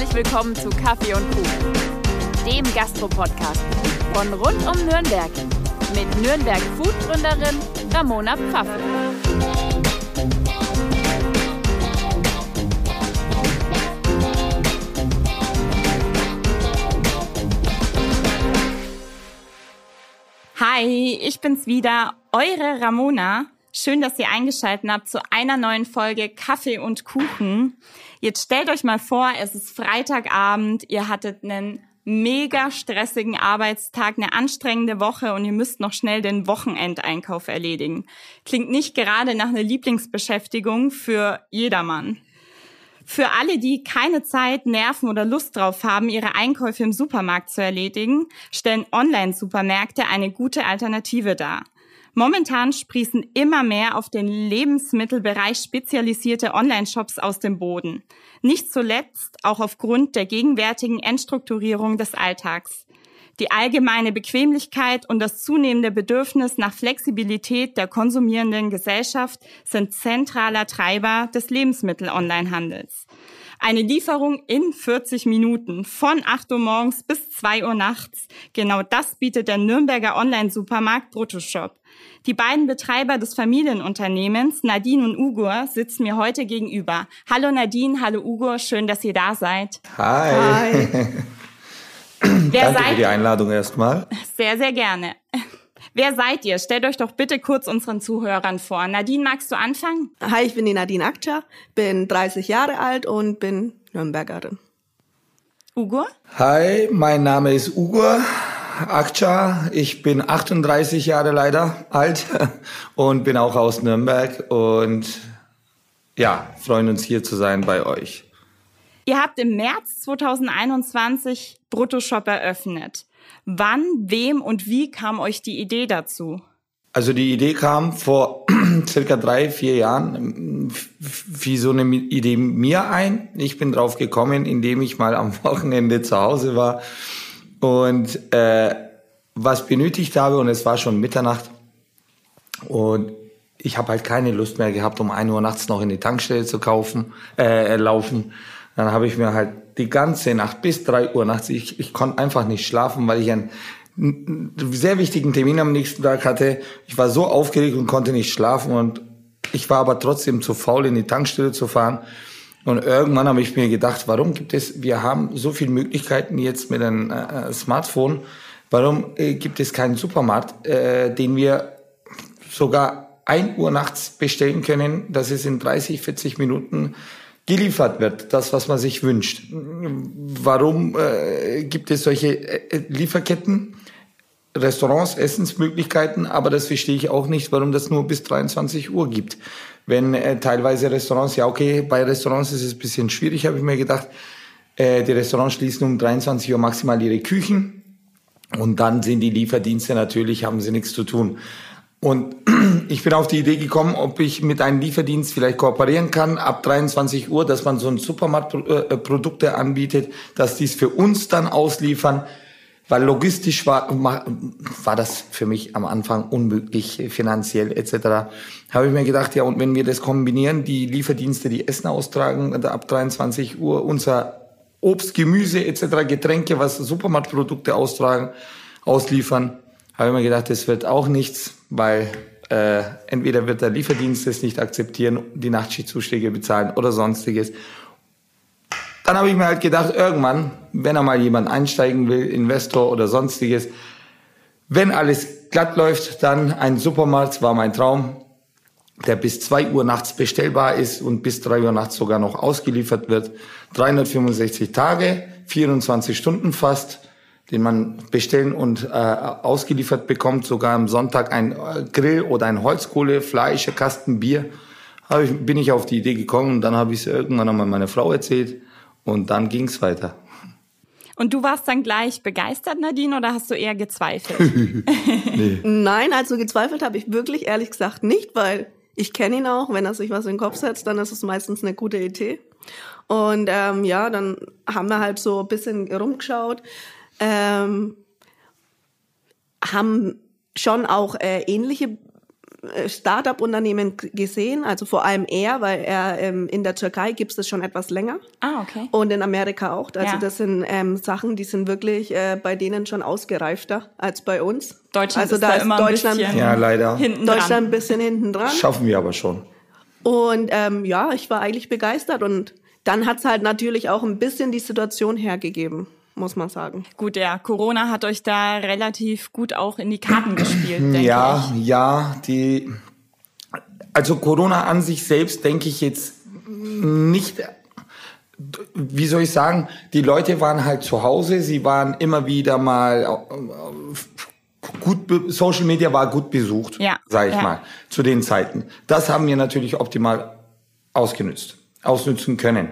Herzlich willkommen zu Kaffee und Kuchen, dem Gastro-Podcast von rund um Nürnberg mit Nürnberg Food-Gründerin Ramona Pfaffe. Hi, ich bin's wieder, eure Ramona. Schön, dass ihr eingeschaltet habt zu einer neuen Folge Kaffee und Kuchen. Jetzt stellt euch mal vor, es ist Freitagabend, ihr hattet einen mega stressigen Arbeitstag, eine anstrengende Woche und ihr müsst noch schnell den Wochenendeinkauf erledigen. Klingt nicht gerade nach einer Lieblingsbeschäftigung für jedermann. Für alle, die keine Zeit, Nerven oder Lust drauf haben, ihre Einkäufe im Supermarkt zu erledigen, stellen Online-Supermärkte eine gute Alternative dar. Momentan sprießen immer mehr auf den Lebensmittelbereich spezialisierte Online-Shops aus dem Boden. Nicht zuletzt auch aufgrund der gegenwärtigen Entstrukturierung des Alltags. Die allgemeine Bequemlichkeit und das zunehmende Bedürfnis nach Flexibilität der konsumierenden Gesellschaft sind zentraler Treiber des Lebensmittel-Onlinehandels. Eine Lieferung in 40 Minuten von 8 Uhr morgens bis 2 Uhr nachts. Genau das bietet der Nürnberger Online-Supermarkt Bruttoshop. Die beiden Betreiber des Familienunternehmens, Nadine und Ugur, sitzen mir heute gegenüber. Hallo Nadine, hallo Ugur, schön, dass ihr da seid. Hi. Hi. Wer Danke seid für die Einladung erstmal. Sehr, sehr gerne. Wer seid ihr? Stellt euch doch bitte kurz unseren Zuhörern vor. Nadine, magst du anfangen? Hi, ich bin die Nadine Akça, bin 30 Jahre alt und bin Nürnbergerin. Ugur? Hi, mein Name ist Ugur Akça. Ich bin 38 Jahre leider alt und bin auch aus Nürnberg und ja, freuen uns hier zu sein bei euch. Ihr habt im März 2021 Bruttoshop eröffnet. Wann, wem und wie kam euch die Idee dazu? Also die Idee kam vor circa drei, vier Jahren wie so eine Idee mir ein. Ich bin drauf gekommen, indem ich mal am Wochenende zu Hause war und äh, was benötigt habe und es war schon Mitternacht und ich habe halt keine Lust mehr gehabt, um ein Uhr nachts noch in die Tankstelle zu kaufen, äh, laufen. Dann habe ich mir halt die ganze Nacht bis drei Uhr nachts, ich, ich konnte einfach nicht schlafen, weil ich einen, sehr wichtigen Termin am nächsten Tag hatte. Ich war so aufgeregt und konnte nicht schlafen und ich war aber trotzdem zu faul, in die Tankstelle zu fahren. Und irgendwann habe ich mir gedacht, warum gibt es, wir haben so viele Möglichkeiten jetzt mit einem äh, Smartphone, warum äh, gibt es keinen Supermarkt, äh, den wir sogar ein Uhr nachts bestellen können, dass es in 30, 40 Minuten geliefert wird, das, was man sich wünscht. Warum äh, gibt es solche äh, Lieferketten? Restaurants, Essensmöglichkeiten, aber das verstehe ich auch nicht, warum das nur bis 23 Uhr gibt. Wenn äh, teilweise Restaurants, ja okay, bei Restaurants ist es ein bisschen schwierig, habe ich mir gedacht. Äh, die Restaurants schließen um 23 Uhr maximal ihre Küchen und dann sind die Lieferdienste natürlich, haben sie nichts zu tun. Und ich bin auf die Idee gekommen, ob ich mit einem Lieferdienst vielleicht kooperieren kann, ab 23 Uhr, dass man so ein Supermarktprodukte äh, anbietet, dass dies für uns dann ausliefern, weil logistisch war, war das für mich am Anfang unmöglich, finanziell etc. Habe ich mir gedacht, ja, und wenn wir das kombinieren, die Lieferdienste, die Essen austragen, ab 23 Uhr, unser Obst, Gemüse etc., Getränke, was Supermarktprodukte austragen, ausliefern, habe ich mir gedacht, das wird auch nichts, weil äh, entweder wird der Lieferdienst es nicht akzeptieren, die Nachtschichtzuschläge bezahlen oder sonstiges. Dann habe ich mir halt gedacht, irgendwann, wenn er mal jemand einsteigen will, Investor oder sonstiges, wenn alles glatt läuft, dann ein Supermarkt war mein Traum, der bis zwei Uhr nachts bestellbar ist und bis drei Uhr nachts sogar noch ausgeliefert wird. 365 Tage, 24 Stunden fast den man bestellen und äh, ausgeliefert bekommt, sogar am Sonntag ein äh, Grill oder ein Holzkohle, Fleisch, Kasten Bier. Ich, bin ich auf die Idee gekommen und dann habe ich es irgendwann einmal meiner Frau erzählt und dann ging es weiter. Und du warst dann gleich begeistert, Nadine, oder hast du eher gezweifelt? nee. Nein, also gezweifelt habe ich wirklich ehrlich gesagt nicht, weil ich kenne ihn auch. Wenn er sich was in den Kopf setzt, dann ist es meistens eine gute Idee. Und ähm, ja, dann haben wir halt so ein bisschen rumgeschaut ähm, haben schon auch äh, ähnliche äh, Start-up-Unternehmen gesehen, also vor allem er, weil er ähm, in der Türkei gibt es das schon etwas länger. Ah, okay. Und in Amerika auch. Also Ja. das sind ähm, Sachen, die sind wirklich äh, bei denen schon ausgereifter als bei uns. Deutschland also ist da da ist immer ein Deutschland, bisschen Ja, leider. hinten Deutschland ein dran. bisschen hinten dran. Schaffen wir aber schon. Und ähm, ja, ich war eigentlich begeistert und dann hat's halt natürlich auch ein bisschen die Situation hergegeben, muss man sagen. Gut, ja, Corona hat euch da relativ gut auch in die Karten gespielt, denke Ja, ich. ja, die, also Corona an sich selbst denke ich jetzt nicht, wie soll ich sagen, die Leute waren halt zu Hause, sie waren immer wieder mal äh, gut, Social Media war gut besucht, Ja, sag ich ja. mal, zu den Zeiten. Das haben wir natürlich optimal ausgenutzt, ausnutzen können.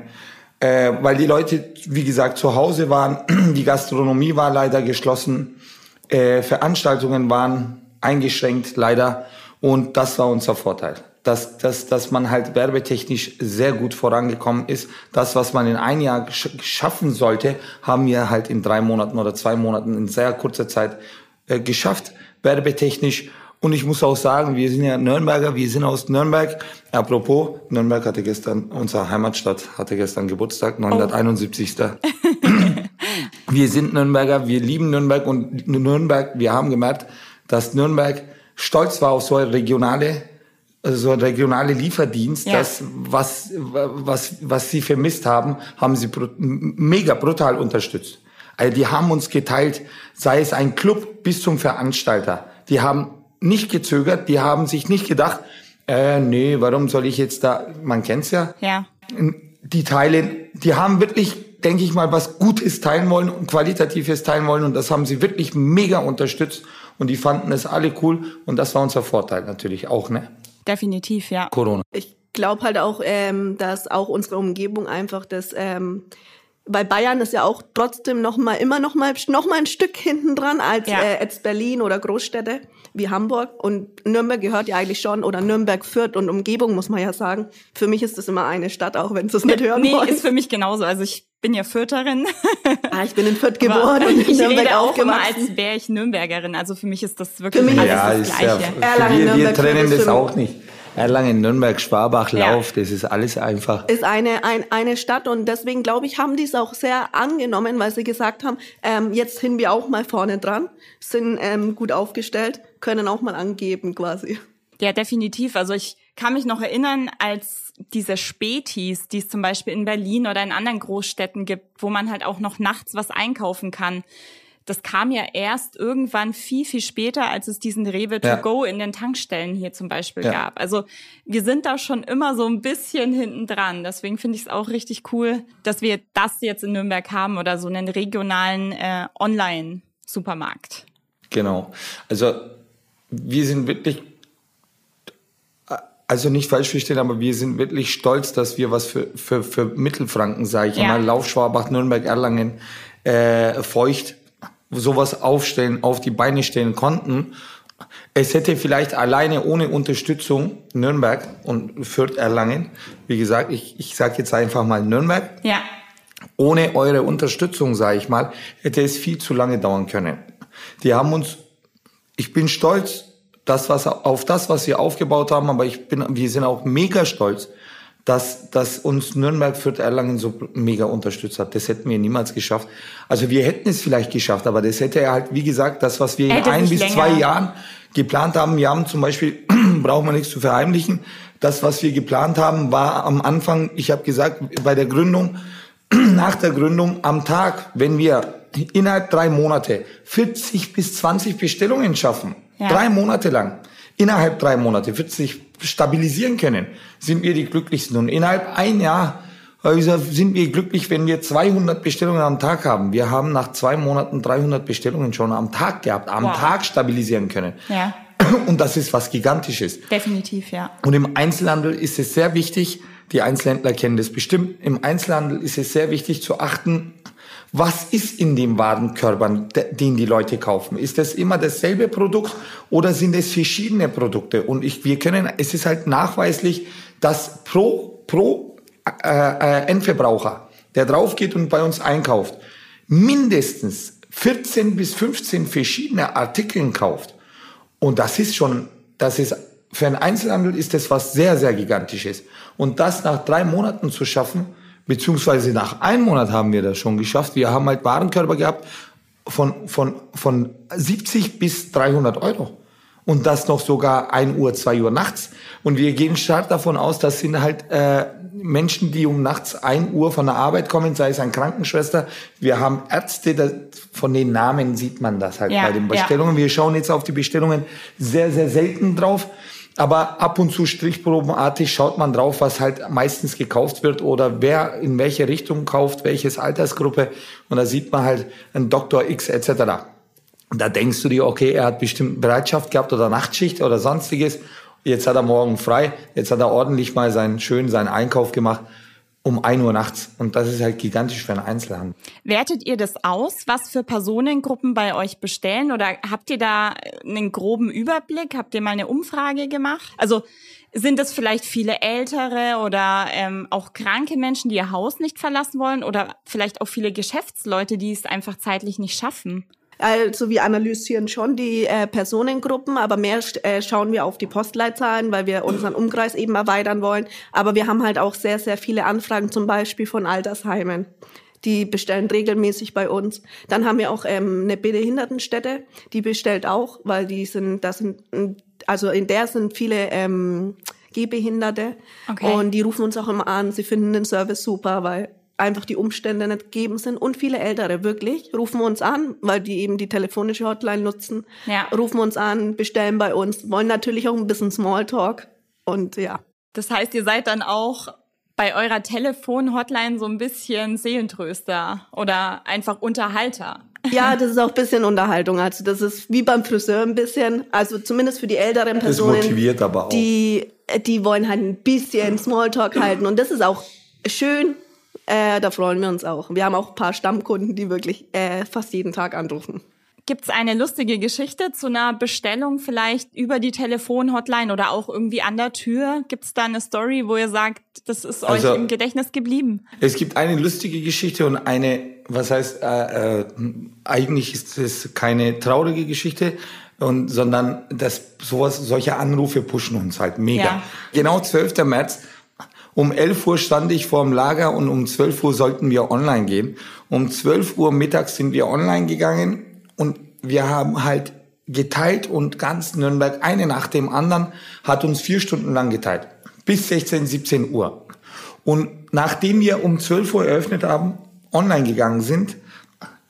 Äh, weil die Leute, wie gesagt, zu Hause waren, die Gastronomie war leider geschlossen, äh, Veranstaltungen waren eingeschränkt, leider. Und das war unser Vorteil. Dass, dass, dass man halt werbetechnisch sehr gut vorangekommen ist. Das, was man in ein Jahr schaffen sollte, haben wir halt in drei Monaten oder zwei Monaten in sehr kurzer Zeit äh, geschafft, werbetechnisch. Und ich muss auch sagen, wir sind ja Nürnberger, wir sind aus Nürnberg. Apropos, Nürnberg hatte gestern, unsere Heimatstadt hatte gestern Geburtstag, 971. wir sind Nürnberger, wir lieben Nürnberg und Nürnberg, wir haben gemerkt, dass Nürnberg stolz war auf so eine regionale, also so ein regionale Lieferdienst, Ja. das, was, was, was sie vermisst haben, haben sie brut- mega brutal unterstützt. Also die haben uns geteilt, sei es ein Club bis zum Veranstalter. Die haben nicht gezögert, die haben sich nicht gedacht, äh, nee, warum soll ich jetzt da, man kennt's ja, Ja. die teilen, die haben wirklich, denke ich mal, was Gutes teilen wollen und Qualitatives teilen wollen und das haben sie wirklich mega unterstützt und die fanden es alle cool und das war unser Vorteil natürlich auch, ne? Definitiv, ja. Corona. Ich glaube halt auch, ähm, dass auch unsere Umgebung einfach das, ähm, weil Bayern ist ja auch trotzdem noch mal immer noch mal noch mal ein Stück hinten dran als Ja. äh, als Berlin oder Großstädte wie Hamburg und Nürnberg gehört ja eigentlich schon oder Nürnberg Fürth und Umgebung muss man ja sagen. Für mich ist das immer eine Stadt, auch wenn Sie es nicht hören Nee, wollen. ist für mich genauso. Also ich bin ja Fürtherin. ah, ich bin in Fürth geboren und in ich Nürnberg rede auch immer, aufgewachsen. als wäre ich Nürnbergerin. Also für mich ist das wirklich Für mich alles ja, das ist ja, Gleiche. Erlangen, wir, wir trennen das auch nicht. Erlangen, Nürnberg, Schwabach, Ja. Lauf, das ist alles einfach. ist eine, ein, eine Stadt und deswegen glaube ich, haben die es auch sehr angenommen, weil sie gesagt haben, ähm, jetzt sind wir auch mal vorne dran, sind ähm, gut aufgestellt, können auch mal angeben quasi. Ja, definitiv. Also ich kann mich noch erinnern, als diese Spätis, die es zum Beispiel in Berlin oder in anderen Großstädten gibt, wo man halt auch noch nachts was einkaufen kann. Das kam ja erst irgendwann viel, viel später, als es diesen Rewe to Ja. go in den Tankstellen hier zum Beispiel Ja. gab. Also wir sind da schon immer so ein bisschen hinten dran. Deswegen finde ich es auch richtig cool, dass wir das jetzt in Nürnberg haben oder so einen regionalen äh, Online-Supermarkt. Genau. Also wir sind wirklich, also nicht falsch verstehen, aber wir sind wirklich stolz, dass wir was für, für, für Mittelfranken, sage ich Ja. mal, Lauf, Schwabach, Nürnberg, Erlangen, äh, Feucht, sowas aufstellen, auf die Beine stellen konnten. Es hätte vielleicht alleine ohne Unterstützung Nürnberg und Fürth Erlangen, wie gesagt, ich, ich sage jetzt einfach mal Nürnberg, Ja, ohne eure Unterstützung, sage ich mal, hätte es viel zu lange dauern können. Die haben uns, ich bin stolz, das, was, auf das, was wir aufgebaut haben, aber ich bin, wir sind auch mega stolz, dass, dass uns Nürnberg für Erlangen so mega unterstützt hat. Das hätten wir niemals geschafft. Also wir hätten es vielleicht geschafft, aber das hätte ja halt, wie gesagt, das, was wir in Hätte ein sich bis zwei länger- Jahren geplant haben. Wir haben zum Beispiel, braucht man nichts zu verheimlichen, das, was wir geplant haben, war am Anfang, ich habe gesagt, bei der Gründung, nach der Gründung am Tag, wenn wir innerhalb drei Monate 40 bis 20 Bestellungen schaffen, Ja. drei Monate lang, innerhalb drei Monate 40 stabilisieren können, sind wir die glücklichsten. Und innerhalb ein Jahr sind wir glücklich, wenn wir 200 Bestellungen am Tag haben. Wir haben nach zwei Monaten 300 Bestellungen schon am Tag gehabt, am Wow. Tag stabilisieren können. ja, Und das ist was Gigantisches. definitiv, ja. Und im Einzelhandel ist es sehr wichtig, die Einzelhändler kennen das bestimmt, im Einzelhandel ist es sehr wichtig zu achten, was ist in den Warenkörpern, de- den die Leute kaufen? Ist das immer dasselbe Produkt oder sind es verschiedene Produkte? Und ich, wir können, es ist halt nachweislich, dass pro, pro äh, äh, Endverbraucher, der drauf geht und bei uns einkauft, mindestens 14 bis 15 verschiedene Artikeln kauft. Und das ist schon, das ist für einen Einzelhandel ist das was sehr, sehr gigantisches. Und das nach drei Monaten zu schaffen, beziehungsweise nach einem Monat haben wir das schon geschafft. Wir haben halt Warenkörper gehabt von, von, von 70 bis 300 Euro. Und das noch sogar 1 Uhr, 2 Uhr nachts. Und wir gehen stark davon aus, das sind halt äh, Menschen, die um nachts 1 Uhr von der Arbeit kommen, sei es eine Krankenschwester. Wir haben Ärzte, das, von den Namen sieht man das halt ja, bei den Bestellungen. Ja. Wir schauen jetzt auf die Bestellungen sehr, sehr selten drauf. Aber ab und zu strichprobenartig schaut man drauf, was halt meistens gekauft wird oder wer in welche Richtung kauft, welches Altersgruppe. Und da sieht man halt ein Doktor X etc. Da denkst du dir, okay, er hat bestimmt Bereitschaft gehabt oder Nachtschicht oder sonstiges. Jetzt hat er morgen frei. Jetzt hat er ordentlich mal seinen schön seinen Einkauf gemacht um ein Uhr nachts. Und das ist halt gigantisch für einen Einzelhandel. Wertet ihr das aus, was für Personengruppen bei euch bestellen? Oder habt ihr da einen groben Überblick? Habt ihr mal eine Umfrage gemacht? Also sind es vielleicht viele ältere oder ähm, auch kranke Menschen, die ihr Haus nicht verlassen wollen? Oder vielleicht auch viele Geschäftsleute, die es einfach zeitlich nicht schaffen? Also wir analysieren schon die äh, Personengruppen, aber mehr äh, schauen wir auf die Postleitzahlen, weil wir unseren Umkreis eben erweitern wollen. Aber wir haben halt auch sehr, sehr viele Anfragen, zum Beispiel von Altersheimen. Die bestellen regelmäßig bei uns. Dann haben wir auch ähm, eine Behindertenstätte, die bestellt auch, weil die sind, das sind, also in der sind viele ähm, Gehbehinderte okay. und die rufen uns auch immer an. Sie finden den Service super, weil einfach die Umstände nicht gegeben sind. Und viele Ältere wirklich rufen uns an, weil die eben die telefonische Hotline nutzen, ja. rufen uns an, bestellen bei uns, wollen natürlich auch ein bisschen Smalltalk und ja. Das heißt, ihr seid dann auch bei eurer Telefon-Hotline so ein bisschen Seelentröster oder einfach Unterhalter. Ja, das ist auch ein bisschen Unterhaltung. Also das ist wie beim Friseur ein bisschen. Also zumindest für die älteren Personen. Das motiviert aber auch. Die, die wollen halt ein bisschen Smalltalk halten. Und das ist auch schön, äh, da freuen wir uns auch. Wir haben auch ein paar Stammkunden, die wirklich äh, fast jeden Tag anrufen. Gibt es eine lustige Geschichte zu einer Bestellung vielleicht über die Telefonhotline oder auch irgendwie an der Tür? Gibt es da eine Story, wo ihr sagt, das ist also, euch im Gedächtnis geblieben? Es gibt eine lustige Geschichte und eine, was heißt, äh, äh, eigentlich ist es keine traurige Geschichte, und, sondern das, sowas, solche Anrufe pushen uns halt mega. Ja. Genau 12. März um 11 Uhr stand ich vor dem Lager und um 12 Uhr sollten wir online gehen. Um 12 Uhr mittags sind wir online gegangen und wir haben halt geteilt und ganz Nürnberg, eine nach dem anderen, hat uns vier Stunden lang geteilt. Bis 16, 17 Uhr. Und nachdem wir um 12 Uhr eröffnet haben, online gegangen sind,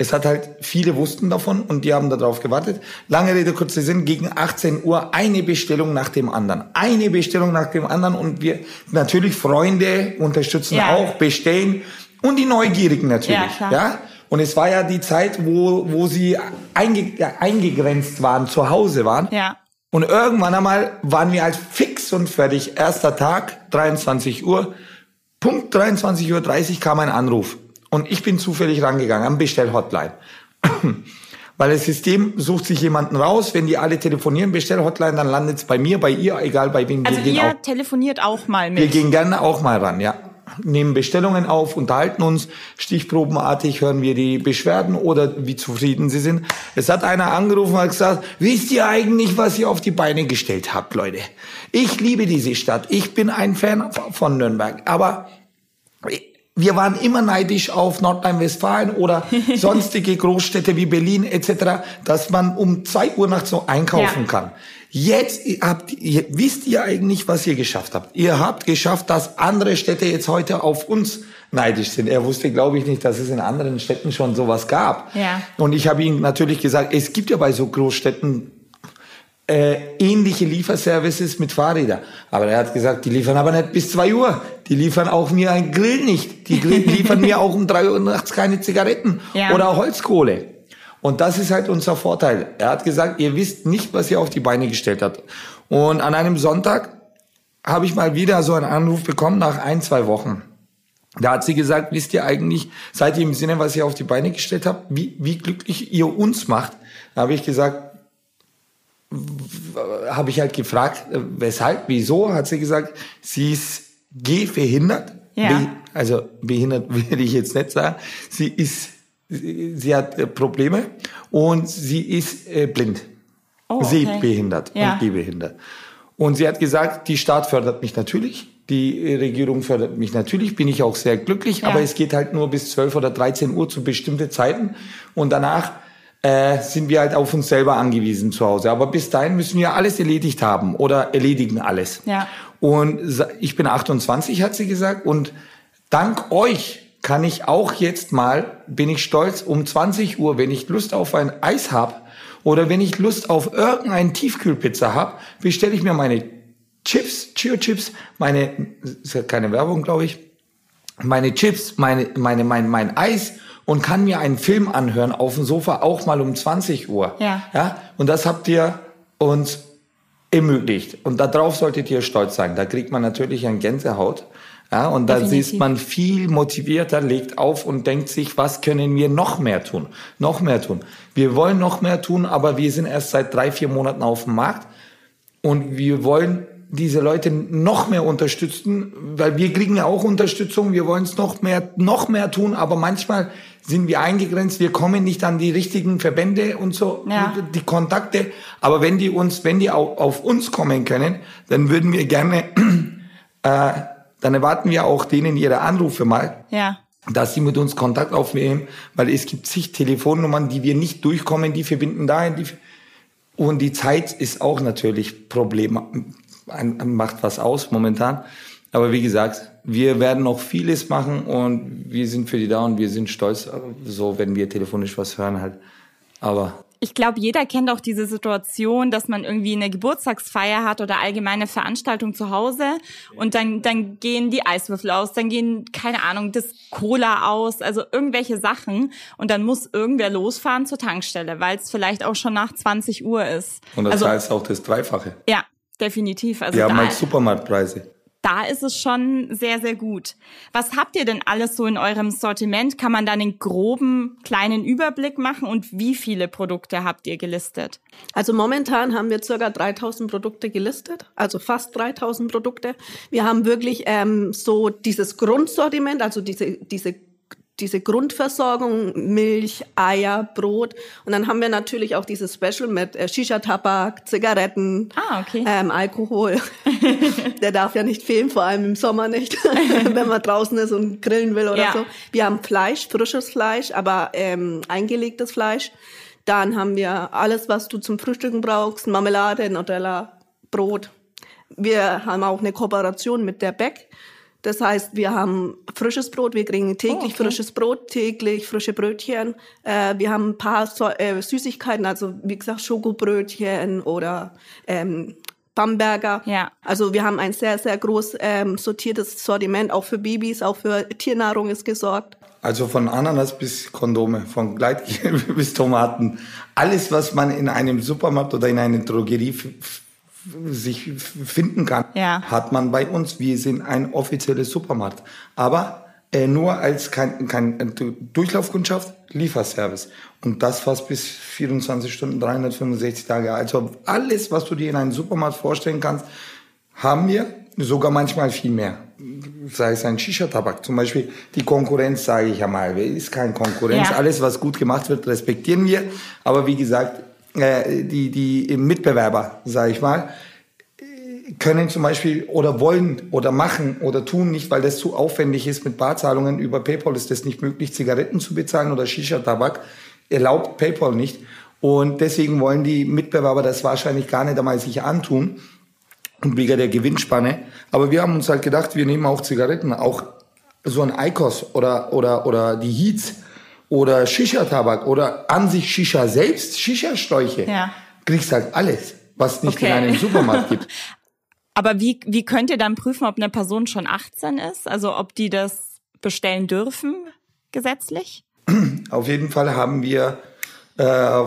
es hat halt, viele wussten davon und die haben darauf gewartet. Lange Rede, kurzer Sinn, gegen 18 Uhr eine Bestellung nach dem anderen. Eine Bestellung nach dem anderen und wir, natürlich Freunde unterstützen ja. auch, bestellen und die Neugierigen natürlich, ja, ja. Und es war ja die Zeit, wo, wo sie einge, eingegrenzt waren, zu Hause waren. Ja. Und irgendwann einmal waren wir halt fix und fertig. Erster Tag, 23 Uhr. Punkt 23.30 Uhr kam ein Anruf. Und ich bin zufällig rangegangen am Bestellhotline. Weil das System sucht sich jemanden raus, wenn die alle telefonieren, Bestellhotline, dann landet es bei mir, bei ihr, egal bei wem. Also wir ihr auch, telefoniert auch mal mit? Wir gehen gerne auch mal ran, ja. Nehmen Bestellungen auf, unterhalten uns, stichprobenartig hören wir die Beschwerden oder wie zufrieden sie sind. Es hat einer angerufen und hat gesagt, wisst ihr eigentlich, was ihr auf die Beine gestellt habt, Leute? Ich liebe diese Stadt, ich bin ein Fan von Nürnberg, aber wir waren immer neidisch auf Nordrhein-Westfalen oder sonstige Großstädte wie Berlin etc., dass man um zwei Uhr nachts so einkaufen ja. kann. Jetzt habt ihr, wisst ihr eigentlich, was ihr geschafft habt. Ihr habt geschafft, dass andere Städte jetzt heute auf uns neidisch sind. Er wusste, glaube ich, nicht, dass es in anderen Städten schon sowas gab. Ja. Und ich habe ihm natürlich gesagt, es gibt ja bei so Großstädten äh, ähnliche Lieferservices mit Fahrrädern. Aber er hat gesagt, die liefern aber nicht bis zwei Uhr. Die liefern auch mir ein Grill nicht. Die liefern mir auch um drei Uhr nachts keine Zigaretten ja. oder Holzkohle. Und das ist halt unser Vorteil. Er hat gesagt, ihr wisst nicht, was ihr auf die Beine gestellt habt. Und an einem Sonntag habe ich mal wieder so einen Anruf bekommen nach ein, zwei Wochen. Da hat sie gesagt, wisst ihr eigentlich, seid ihr im Sinne, was ihr auf die Beine gestellt habt, wie, wie glücklich ihr uns macht? Da habe ich gesagt, habe ich halt gefragt, äh, weshalb, wieso, hat sie gesagt, sie ist gehbehindert. Ja. Be also behindert will ich jetzt nicht sagen. Sie ist, sie hat äh, Probleme und sie ist äh, blind. Oh, okay. Sehbehindert ja. und gehbehindert. Und sie hat gesagt, die Staat fördert mich natürlich, die Regierung fördert mich natürlich, bin ich auch sehr glücklich, ja. aber es geht halt nur bis 12 oder 13 Uhr zu bestimmten Zeiten und danach äh, sind wir halt auf uns selber angewiesen zu Hause. Aber bis dahin müssen wir alles erledigt haben oder erledigen alles. Ja. Und ich bin 28, hat sie gesagt, und dank euch kann ich auch jetzt mal, bin ich stolz, um 20 Uhr, wenn ich Lust auf ein Eis hab oder wenn ich Lust auf irgendeinen Tiefkühlpizza hab, bestelle ich mir meine Chips, Chio-Chips, meine, ist ja keine Werbung, glaube ich, meine Chips, meine, meine, mein, mein Eis und kann mir einen Film anhören auf dem Sofa auch mal um 20 Uhr. Ja. ja? Und das habt ihr uns ermöglicht. Und darauf solltet ihr stolz sein. Da kriegt man natürlich ein Gänsehaut. Ja, und da ist man viel motivierter, legt auf und denkt sich, was können wir noch mehr tun? Noch mehr tun. Wir wollen noch mehr tun, aber wir sind erst seit drei, vier Monaten auf dem Markt und wir wollen diese Leute noch mehr unterstützen, weil wir kriegen ja auch Unterstützung, wir wollen es noch mehr, noch mehr tun, aber manchmal sind wir eingegrenzt, wir kommen nicht an die richtigen Verbände und so, ja. die Kontakte, aber wenn die uns, wenn die auf, auf uns kommen können, dann würden wir gerne, äh, dann erwarten wir auch denen ihre Anrufe mal. Ja dass sie mit uns Kontakt aufnehmen, weil es gibt zig Telefonnummern, die wir nicht durchkommen, die verbinden dahin, die und die Zeit ist auch natürlich Problem, macht was aus momentan. Aber wie gesagt, wir werden noch vieles machen und wir sind für die da und wir sind stolz, so wenn wir telefonisch was hören halt. Aber ich glaube, jeder kennt auch diese Situation, dass man irgendwie eine Geburtstagsfeier hat oder allgemeine Veranstaltung zu Hause und dann, dann gehen die Eiswürfel aus, dann gehen, keine Ahnung, das Cola aus, also irgendwelche Sachen und dann muss irgendwer losfahren zur Tankstelle, weil es vielleicht auch schon nach 20 Uhr ist. Und das also, heißt auch das Dreifache. Ja, definitiv. Also Wir haben halt Supermarktpreise da ist es schon sehr, sehr gut. Was habt ihr denn alles so in eurem Sortiment? Kann man da einen groben kleinen Überblick machen und wie viele Produkte habt ihr gelistet? Also momentan haben wir circa 3000 Produkte gelistet, also fast 3000 Produkte. Wir haben wirklich ähm, so dieses Grundsortiment, also diese, diese diese Grundversorgung, Milch, Eier, Brot. Und dann haben wir natürlich auch dieses Special mit äh, Shisha-Tabak, Zigaretten, ah, okay. ähm, Alkohol. Der darf ja nicht fehlen, vor allem im Sommer nicht, wenn man draußen ist und grillen will oder ja. so. Wir haben Fleisch, frisches Fleisch, aber ähm, eingelegtes Fleisch. Dann haben wir alles, was du zum Frühstücken brauchst, Marmelade, Nutella, Brot. Wir haben auch eine Kooperation mit der Beck. Das heißt, wir haben frisches Brot, wir kriegen täglich oh, okay. frisches Brot, täglich frische Brötchen. Äh, wir haben ein paar so äh, Süßigkeiten, also wie gesagt Schokobrötchen oder ähm, Bamberger. Ja. Also wir haben ein sehr, sehr groß ähm, sortiertes Sortiment, auch für Babys, auch für Tiernahrung ist gesorgt. Also von Ananas bis Kondome, von Gleitgel bis Tomaten. Alles, was man in einem Supermarkt oder in einer Drogerie sich finden kann, ja. hat man bei uns. Wir sind ein offizielles Supermarkt. Aber äh, nur als kein, kein äh, Durchlaufkundschaft, Lieferservice. Und das fast bis 24 Stunden, 365 Tage. Also alles, was du dir in einem Supermarkt vorstellen kannst, haben wir, sogar manchmal viel mehr. Sei es ein Shisha-Tabak. Zum Beispiel die Konkurrenz, sage ich ja mal, ist kein Konkurrenz. Ja. Alles, was gut gemacht wird, respektieren wir. Aber wie gesagt, äh, die, die Mitbewerber, sage ich mal, können zum Beispiel oder wollen oder machen oder tun nicht, weil das zu aufwendig ist mit Barzahlungen. Über PayPal ist das nicht möglich, Zigaretten zu bezahlen oder Shisha-Tabak. Erlaubt PayPal nicht. Und deswegen wollen die Mitbewerber das wahrscheinlich gar nicht einmal sich antun. Und wegen der Gewinnspanne. Aber wir haben uns halt gedacht, wir nehmen auch Zigaretten, auch so ein Eikos oder, oder, oder die Heats oder Shisha-Tabak oder an sich Shisha selbst, Shisha-Schläuche. Ja. Kriegst halt alles, was nicht Okay. in einem Supermarkt gibt. Aber wie, wie könnt ihr dann prüfen, ob eine Person schon 18 ist? Also ob die das bestellen dürfen, gesetzlich? Auf jeden Fall haben wir, äh,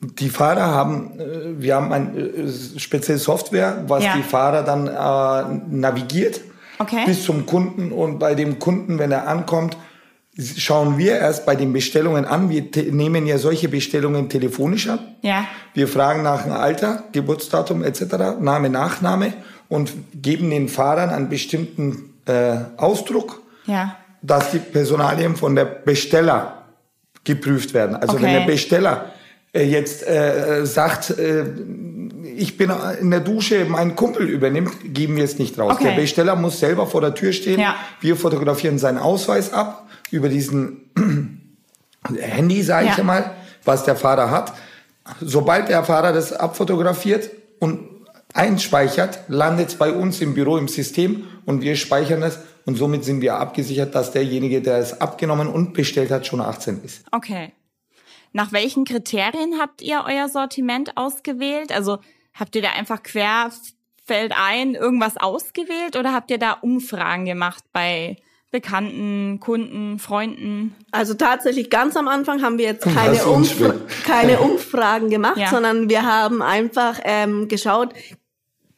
die Fahrer haben, äh, wir haben eine äh, spezielle Software, was Ja. die Fahrer dann äh, navigiert Okay. bis zum Kunden und bei dem Kunden, wenn er ankommt, schauen wir erst bei den Bestellungen an. Wir nehmen ja solche Bestellungen telefonisch ab. Ja. Wir fragen nach dem Alter, Geburtsdatum etc., Name, Nachname und geben den Fahrern einen bestimmten äh, Ausdruck, Ja. dass die Personalien von der Besteller geprüft werden. Also Okay. wenn der Besteller jetzt äh, sagt, äh, ich bin in der Dusche, mein Kumpel übernimmt, geben wir es nicht raus. Okay. Der Besteller muss selber vor der Tür stehen. Ja. Wir fotografieren seinen Ausweis ab über diesen Handy, sage ich Ja. mal, was der Fahrer hat. Sobald der Fahrer das abfotografiert und einspeichert, landet es bei uns im Büro im System und wir speichern es und somit sind wir abgesichert, dass derjenige, der es abgenommen und bestellt hat, schon 18 ist. Okay. Nach welchen Kriterien habt ihr euer Sortiment ausgewählt? Also habt ihr da einfach querfeldein irgendwas ausgewählt oder habt ihr da Umfragen gemacht bei Bekannten, Kunden, Freunden? Also tatsächlich ganz am Anfang haben wir jetzt keine, Umfra keine Umfragen gemacht, Ja. sondern wir haben einfach ähm, geschaut,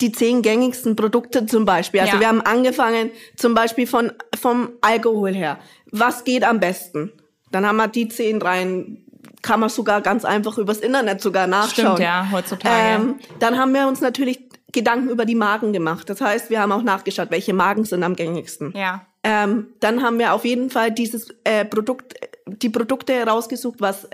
die zehn gängigsten Produkte zum Beispiel. Also Ja. wir haben angefangen zum Beispiel von vom Alkohol her. Was geht am besten? Dann haben wir die zehn rein. Kann man sogar ganz einfach übers Internet sogar nachschauen. Stimmt, ja, heutzutage. Ähm, dann haben wir uns natürlich Gedanken über die Marken gemacht. Das heißt, wir haben auch nachgeschaut, welche Marken sind am gängigsten. Ja. Ähm, dann haben wir auf jeden Fall dieses äh, Produkt, die Produkte herausgesucht, was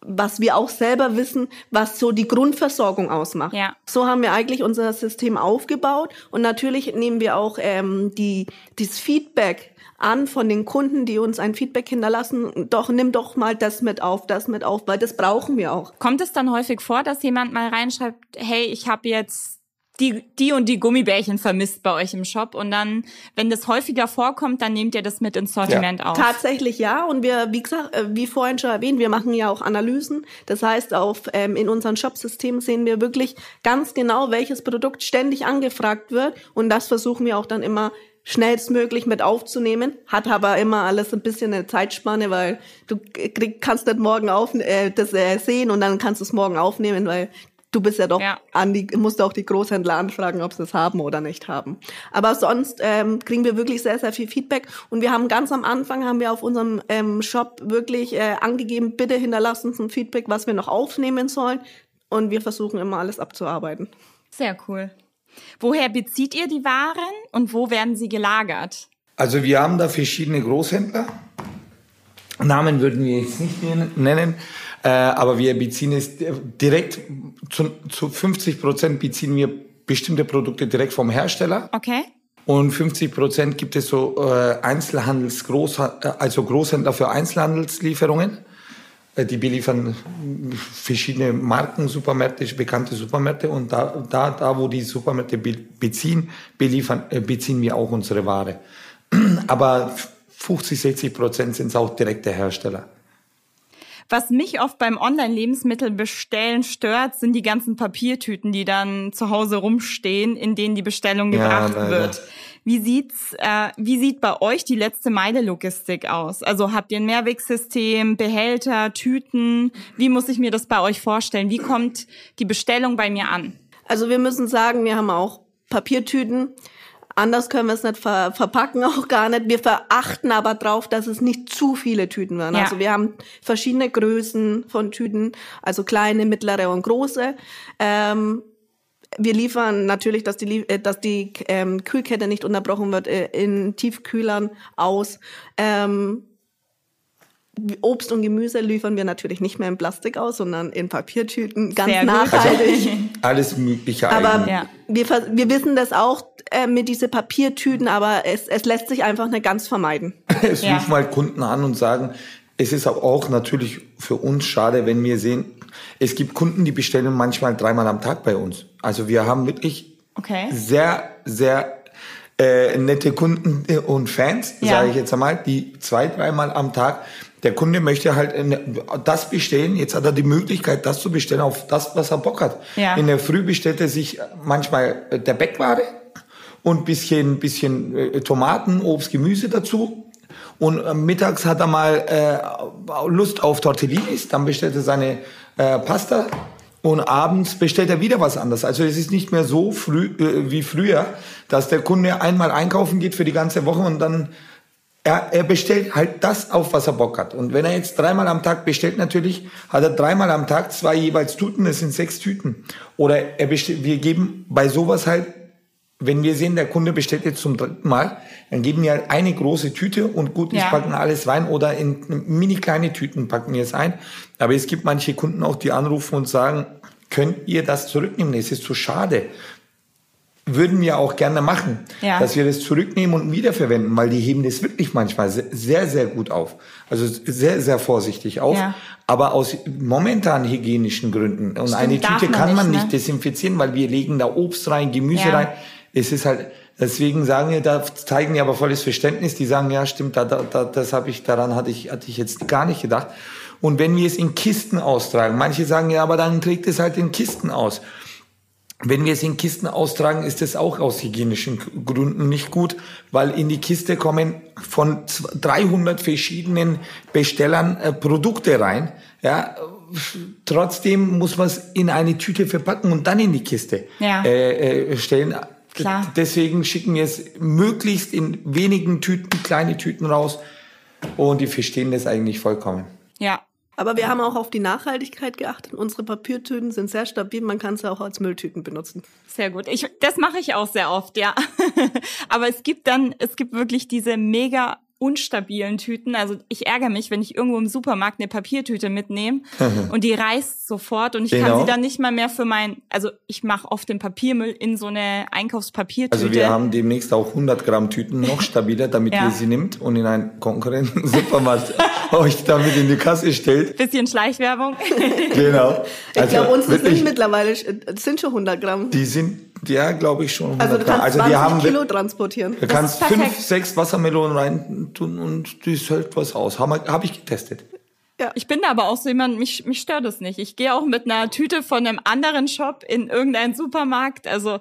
was wir auch selber wissen, was so die Grundversorgung ausmacht. Ja. So haben wir eigentlich unser System aufgebaut und natürlich nehmen wir auch ähm, die dieses Feedback an von den Kunden, die uns ein Feedback hinterlassen. Doch nimm doch mal das mit auf, das mit auf, weil das brauchen wir auch. Kommt es dann häufig vor, dass jemand mal reinschreibt, hey, ich habe jetzt die, die und die Gummibärchen vermisst bei euch im Shop und dann, wenn das häufiger vorkommt, dann nehmt ihr das mit ins Sortiment auf. Tatsächlich ja. Und wir, wie gesagt, äh, wie vorhin schon erwähnt, wir machen ja auch Analysen. Das heißt, auf, ähm, in unserem Shop-System sehen wir wirklich ganz genau, welches Produkt ständig angefragt wird. Und das versuchen wir auch dann immer schnellstmöglich mit aufzunehmen. Hat aber immer alles ein bisschen eine Zeitspanne, weil du krieg, kannst nicht morgen auf, äh, das äh, sehen und dann kannst du es morgen aufnehmen, weil du bist ja doch Ja. an die, musst auch die Großhändler anfragen, ob sie es haben oder nicht haben. Aber sonst ähm, kriegen wir wirklich sehr, sehr viel Feedback. Und wir haben ganz am Anfang, haben wir auf unserem ähm, Shop wirklich äh, angegeben, bitte hinterlasst uns ein Feedback, was wir noch aufnehmen sollen. Und wir versuchen immer alles abzuarbeiten. Sehr cool. Woher bezieht ihr die Waren und wo werden sie gelagert? Also wir haben da verschiedene Großhändler. Namen würden wir jetzt nicht nennen, äh, aber wir beziehen es direkt zu, zu 50 Prozent beziehen wir bestimmte Produkte direkt vom Hersteller Okay. und 50 Prozent gibt es so äh, Einzelhandels Groß, also Großhändler für Einzelhandelslieferungen. Äh, Die beliefern verschiedene Marken, Supermärkte, bekannte Supermärkte und da, da, da wo die Supermärkte be beziehen, beliefern, äh, beziehen wir auch unsere Ware. Aber 50, 60 Prozent sind es auch direkte Hersteller. Was mich oft beim Online-Lebensmittelbestellen stört, sind die ganzen Papiertüten, die dann zu Hause rumstehen, in denen die Bestellung Ja, gebracht leider. wird. Wie sieht's, äh, wie sieht bei euch die letzte Meile Logistik aus? Also habt ihr ein Mehrwegsystem, Behälter, Tüten? Wie muss ich mir das bei euch vorstellen? Wie kommt die Bestellung bei mir an? Also wir müssen sagen, wir haben auch Papiertüten. Anders können wir es nicht ver verpacken, auch gar nicht. Wir verachten aber drauf, dass es nicht zu viele Tüten werden. Ja. Also wir haben verschiedene Größen von Tüten, also kleine, mittlere und große. Ähm, wir liefern natürlich, dass die, äh, dass die ähm, Kühlkette nicht unterbrochen wird, äh, in Tiefkühlern aus. Ähm, Obst und Gemüse liefern wir natürlich nicht mehr in Plastik aus, sondern in Papiertüten, ganz Sehr nachhaltig. Alles mögliche Aber. Ja. wir, wir wissen das auch äh, mit diese Papiertüten, aber es, es lässt sich einfach nicht ganz vermeiden. Es Ja. rufen halt Kunden an und sagen, es ist aber auch natürlich für uns schade, wenn wir sehen, es gibt Kunden, die bestellen manchmal dreimal am Tag bei uns. Also wir haben wirklich Okay. sehr, sehr äh, nette Kunden und Fans, Ja. sage ich jetzt einmal, die zwei, dreimal am Tag. Der Kunde möchte halt das bestellen. Jetzt hat er die Möglichkeit, das zu bestellen auf das, was er Bock hat. Ja. In der Früh bestellt er sich manchmal äh, der Backware und bisschen, bisschen äh, Tomaten, Obst, Gemüse dazu. Und äh, mittags hat er mal äh, Lust auf Tortellinis, dann bestellt er seine äh, Pasta und abends bestellt er wieder was anderes. Also es ist nicht mehr so früh äh, wie früher, dass der Kunde einmal einkaufen geht für die ganze Woche und dann er, er bestellt halt das auf, was er Bock hat. Und wenn er jetzt dreimal am Tag bestellt, natürlich hat er dreimal am Tag zwei jeweils Tüten, das sind sechs Tüten. Oder er bestellt, wir geben bei sowas halt, wenn wir sehen, der Kunde bestellt jetzt zum dritten Mal, dann geben wir eine große Tüte und gut, ich Ja. packen alles rein oder in mini kleine Tüten packen wir es ein. Aber es gibt manche Kunden auch, die anrufen und sagen, könnt ihr das zurücknehmen? Es ist zu schade würden wir auch gerne machen, ja. dass wir das zurücknehmen und wiederverwenden, weil die heben das wirklich manchmal sehr, sehr gut auf. Also sehr, sehr vorsichtig auf. Ja. Aber aus momentan hygienischen Gründen. Und Stimmt, eine Tüte kann man nicht, ne? desinfizieren, weil wir legen da Obst rein, Gemüse rein. Es ist halt, deswegen sagen wir, da zeigen die aber volles Verständnis. Die sagen, ja, stimmt, da, da, das habe ich, daran hatte ich, hatte ich jetzt gar nicht gedacht. Und wenn wir es in Kisten austragen, manche sagen, ja, aber dann trägt es halt in Kisten aus. Wenn wir es in Kisten austragen, ist es auch aus hygienischen Gründen nicht gut, weil in die Kiste kommen von 300 verschiedenen Bestellern äh, Produkte rein. Ja, trotzdem muss man es in eine Tüte verpacken und dann in die Kiste ja. äh, äh, stellen. Klar. Deswegen schicken wir es möglichst in wenigen Tüten, kleine Tüten raus und die verstehen das eigentlich vollkommen. Ja, aber wir haben auch auf die Nachhaltigkeit geachtet. Unsere Papiertüten sind sehr stabil. Man kann sie auch als Mülltüten benutzen. Sehr gut. Ich, das mache ich auch sehr oft, ja. Aber es gibt dann, es gibt wirklich diese mega unstabilen Tüten. Also ich ärgere mich, wenn ich irgendwo im Supermarkt eine Papiertüte mitnehme und die reißt sofort und ich genau. kann sie dann nicht mal mehr für mein, also ich mache oft den Papiermüll in so eine Einkaufspapiertüte. Also wir haben demnächst auch 100 Gramm Tüten noch stabiler, damit ja. ihr sie nimmt und in einen Konkurrenten Supermarkt euch damit in die Kasse stellt. Bisschen Schleichwerbung. genau. Also ich glaube, unsere sind mittlerweile, sind schon 100 Gramm. Die sind ja, glaube ich schon. Also du kannst also 20 haben, Kilo transportieren. Du kannst fünf, sechs Wassermelonen rein tun und die hält was aus. Habe hab ich getestet. Ja. Ich bin da aber auch so jemand, mich, mich stört es nicht. Ich gehe auch mit einer Tüte von einem anderen Shop in irgendeinen Supermarkt. Also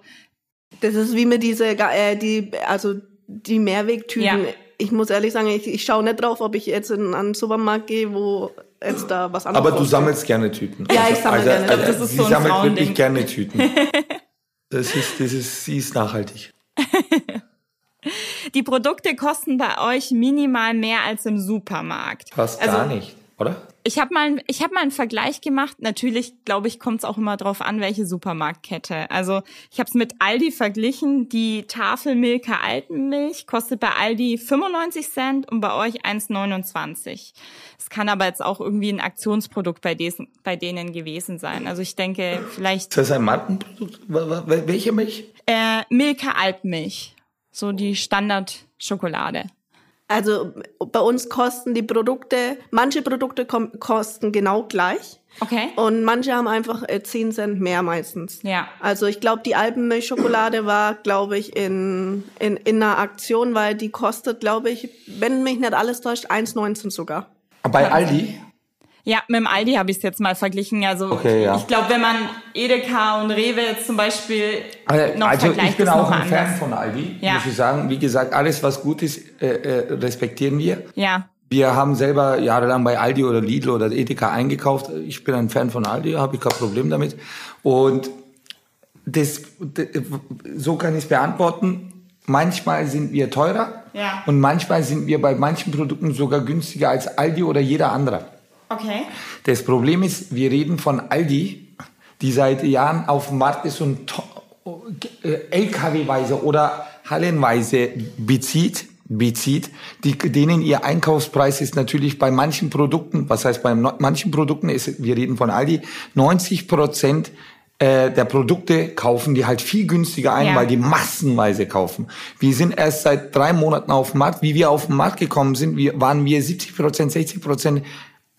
das ist wie mit diese, äh, die, also die Mehrwegtüten. Ja. Ich muss ehrlich sagen, ich, ich schaue nicht drauf, ob ich jetzt in einen Supermarkt gehe, wo jetzt da was anderes. Aber du sammelst gerne Tüten. Ja, ich sammle also, gerne. Also, das ist so ein sammelt wirklich gerne Tüten. Das ist, das ist, sie ist nachhaltig. Die Produkte kosten bei euch minimal mehr als im Supermarkt. Fast also, gar nicht, oder? Ich habe mal, ich habe mal einen Vergleich gemacht. Natürlich, glaube ich, kommt es auch immer drauf an, welche Supermarktkette. Also ich habe es mit Aldi verglichen. Die Tafel Milka Alpenmilch kostet bei Aldi 95 Cent und bei euch 1,29. Es kann aber jetzt auch irgendwie ein Aktionsprodukt bei, desen, bei denen gewesen sein. Also ich denke, vielleicht. Ist das ein Markenprodukt? Welche Milch? Äh, Milka Alpenmilch. So die Standard-Schokolade. Also bei uns kosten die Produkte, manche Produkte kosten genau gleich. Okay. Und manche haben einfach äh, 10 Cent mehr meistens. Ja. Also ich glaube, die Alpenmilchschokolade war, glaube ich, in, in, in einer Aktion, weil die kostet, glaube ich, wenn mich nicht alles täuscht, 1,19 sogar. Bei Aldi? Ja, mit dem Aldi habe ich es jetzt mal verglichen. Also okay, ja. ich glaube, wenn man Edeka und Rewe jetzt zum Beispiel also, noch also vergleicht, ich bin auch ein Fan von Aldi, ja. muss ich sagen. Wie gesagt, alles was gut ist, äh, äh, respektieren wir. Ja. Wir haben selber jahrelang bei Aldi oder Lidl oder Edeka eingekauft. Ich bin ein Fan von Aldi, habe ich kein Problem damit. Und das, das so kann ich es beantworten. Manchmal sind wir teurer ja. und manchmal sind wir bei manchen Produkten sogar günstiger als Aldi oder jeder andere. Okay. Das Problem ist, wir reden von Aldi, die seit Jahren auf dem Markt ist und äh, LKW-weise oder hallenweise bezieht, bezieht, die, denen ihr Einkaufspreis ist natürlich bei manchen Produkten, was heißt bei manchen Produkten ist, wir reden von Aldi, 90 Prozent äh, der Produkte kaufen die halt viel günstiger ein, ja. weil die massenweise kaufen. Wir sind erst seit drei Monaten auf dem Markt. Wie wir auf den Markt gekommen sind, wir, waren wir 70 Prozent, 60 Prozent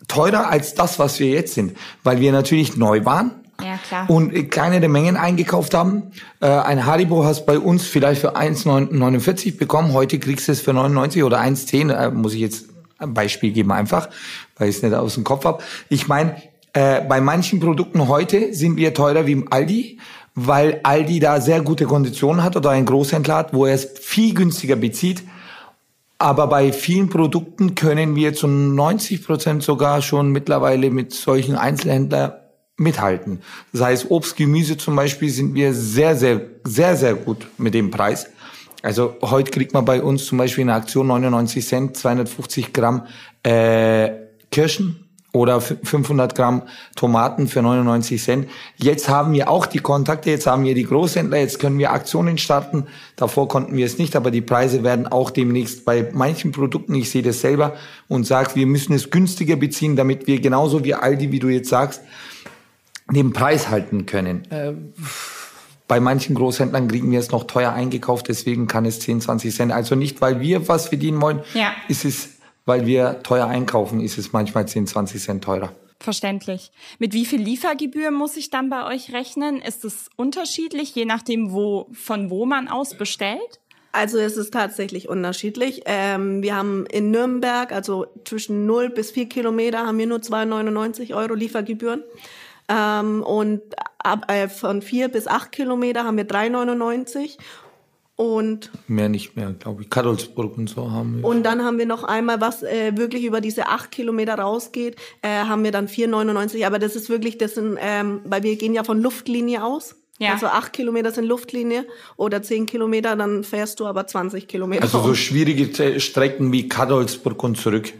teurer als das, was wir jetzt sind, weil wir natürlich neu waren. Ja, klar. Und kleinere Mengen eingekauft haben. Äh, ein Haribo hast bei uns vielleicht für 1,49 bekommen. Heute kriegst du es für 99 oder 1,10. Äh, muss ich jetzt ein Beispiel geben einfach, weil ich es nicht aus dem Kopf habe. Ich meine, äh, bei manchen Produkten heute sind wir teurer wie im Aldi, weil Aldi da sehr gute Konditionen hat oder ein Großhändler hat, wo er es viel günstiger bezieht. Aber bei vielen Produkten können wir zu 90 Prozent sogar schon mittlerweile mit solchen Einzelhändlern mithalten. Sei es Obst, Gemüse zum Beispiel, sind wir sehr, sehr, sehr, sehr gut mit dem Preis. Also heute kriegt man bei uns zum Beispiel eine Aktion 99 Cent, 250 Gramm äh, Kirschen oder 500 Gramm Tomaten für 99 Cent. Jetzt haben wir auch die Kontakte, jetzt haben wir die Großhändler, jetzt können wir Aktionen starten. Davor konnten wir es nicht, aber die Preise werden auch demnächst bei manchen Produkten, ich sehe das selber und sage, wir müssen es günstiger beziehen, damit wir genauso wie Aldi, wie du jetzt sagst, den Preis halten können. Äh, bei manchen Großhändlern kriegen wir es noch teuer eingekauft, deswegen kann es 10, 20 Cent. Also nicht, weil wir was verdienen wollen, Ja. ist es, weil wir teuer einkaufen, ist es manchmal 10, 20 Cent teurer. Verständlich. Mit wie viel Liefergebühr muss ich dann bei euch rechnen? Ist es unterschiedlich, je nachdem, wo, von wo man aus bestellt? Also es ist tatsächlich unterschiedlich. Ähm, wir haben in Nürnberg, also zwischen 0 bis 4 Kilometer, haben wir nur 2,99 Euro Liefergebühren. Ähm, und ab, äh, von 4 bis 8 Kilometer haben wir 3,99 und Mehr nicht mehr, glaube ich. Kadolsburg und so haben wir. und dann haben wir noch einmal, was äh, wirklich über diese 8 Kilometer rausgeht, äh, haben wir dann 4,99. Aber das ist wirklich, das sind, ähm, weil wir gehen ja von Luftlinie aus. Ja. Also 8 Kilometer sind Luftlinie oder 10 Kilometer, dann fährst du aber 20 Kilometer. Also so schwierige Tre- Strecken wie Kadolsburg und zurück.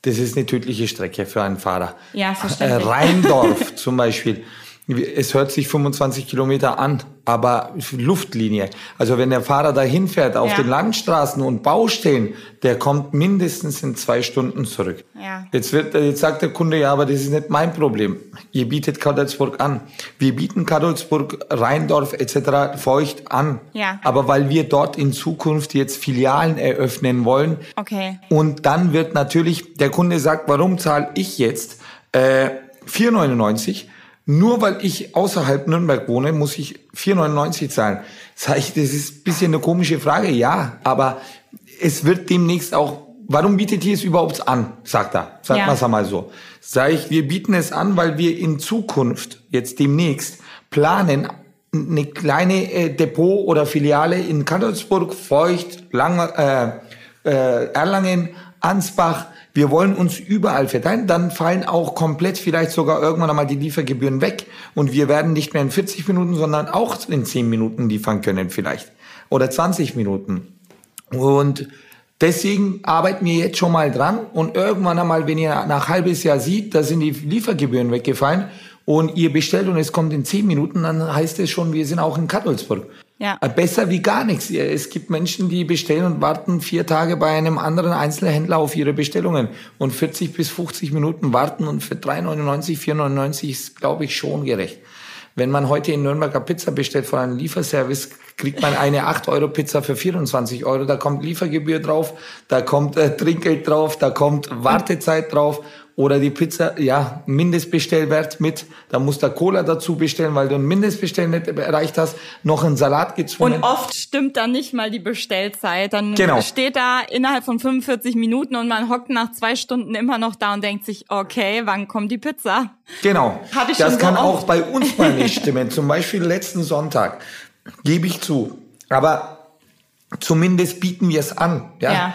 Das ist eine tödliche Strecke für einen Fahrer. Ja, Äh, verständlich. Rheindorf zum Beispiel. Es hört sich 25 Kilometer an, aber Luftlinie. Also wenn der Fahrer dahin fährt auf Ja. den Landstraßen und Baustellen, der kommt mindestens in zwei Stunden zurück. Ja. Jetzt wird, jetzt sagt der Kunde, ja, aber das ist nicht mein Problem. Ihr bietet Kadolsburg an. Wir bieten Kadolsburg, Rheindorf etc. feucht an. Ja. Aber weil wir dort in Zukunft jetzt Filialen eröffnen wollen, Okay. und dann wird natürlich, der Kunde sagt, warum zahle ich jetzt äh, 4,99? Nur weil ich außerhalb Nürnberg wohne, muss ich 4,99 zahlen. Sag ich, das ist ein bisschen eine komische Frage, ja, aber es wird demnächst auch, warum bietet ihr es überhaupt an, sagt er, sagt Ja. man es einmal so. Sag ich, wir bieten es an, weil wir in Zukunft, jetzt demnächst, planen, eine kleine äh, Depot oder Filiale in Kadolsburg, Feucht, Lang, äh, äh, Erlangen, Ansbach. Wir wollen uns überall verteilen. Dann fallen auch komplett vielleicht sogar irgendwann einmal die Liefergebühren weg. Und wir werden nicht mehr in 40 Minuten, sondern auch in 10 Minuten liefern können vielleicht. Oder 20 Minuten. Und deswegen arbeiten wir jetzt schon mal dran. Und irgendwann einmal, wenn ihr nach halbes Jahr sieht, da sind die Liefergebühren weggefallen und ihr bestellt und es kommt in 10 Minuten, dann heißt es schon, wir sind auch in Kadolsburg. Ja. Äh, Besser wie gar nichts. Es gibt Menschen, die bestellen und warten vier Tage bei einem anderen Einzelhändler auf ihre Bestellungen und 40 bis 50 Minuten warten und für 3,99, 4,99 ist, glaube ich, schon gerecht. Wenn man heute in Nürnberger Pizza bestellt von einem Lieferservice, kriegt man eine 8-Euro-Pizza für 24 Euro. Da kommt Liefergebühr drauf, da kommt äh, Trinkgeld drauf, da kommt Wartezeit drauf. Oder die Pizza, ja, Mindestbestellwert mit, da musst du Cola dazu bestellen, weil du ein Mindestbestell nicht erreicht hast, noch einen Salat gezwungen. Und oft stimmt dann nicht mal die Bestellzeit. Dann Genau. steht da innerhalb von 45 Minuten und man hockt nach zwei Stunden immer noch da und denkt sich, okay, wann kommt die Pizza? Genau. Hab ich das schon so kann oft. auch bei uns mal nicht stimmen. Zum Beispiel letzten Sonntag, gebe ich zu. Aber zumindest bieten wir es an. Ja? Ja.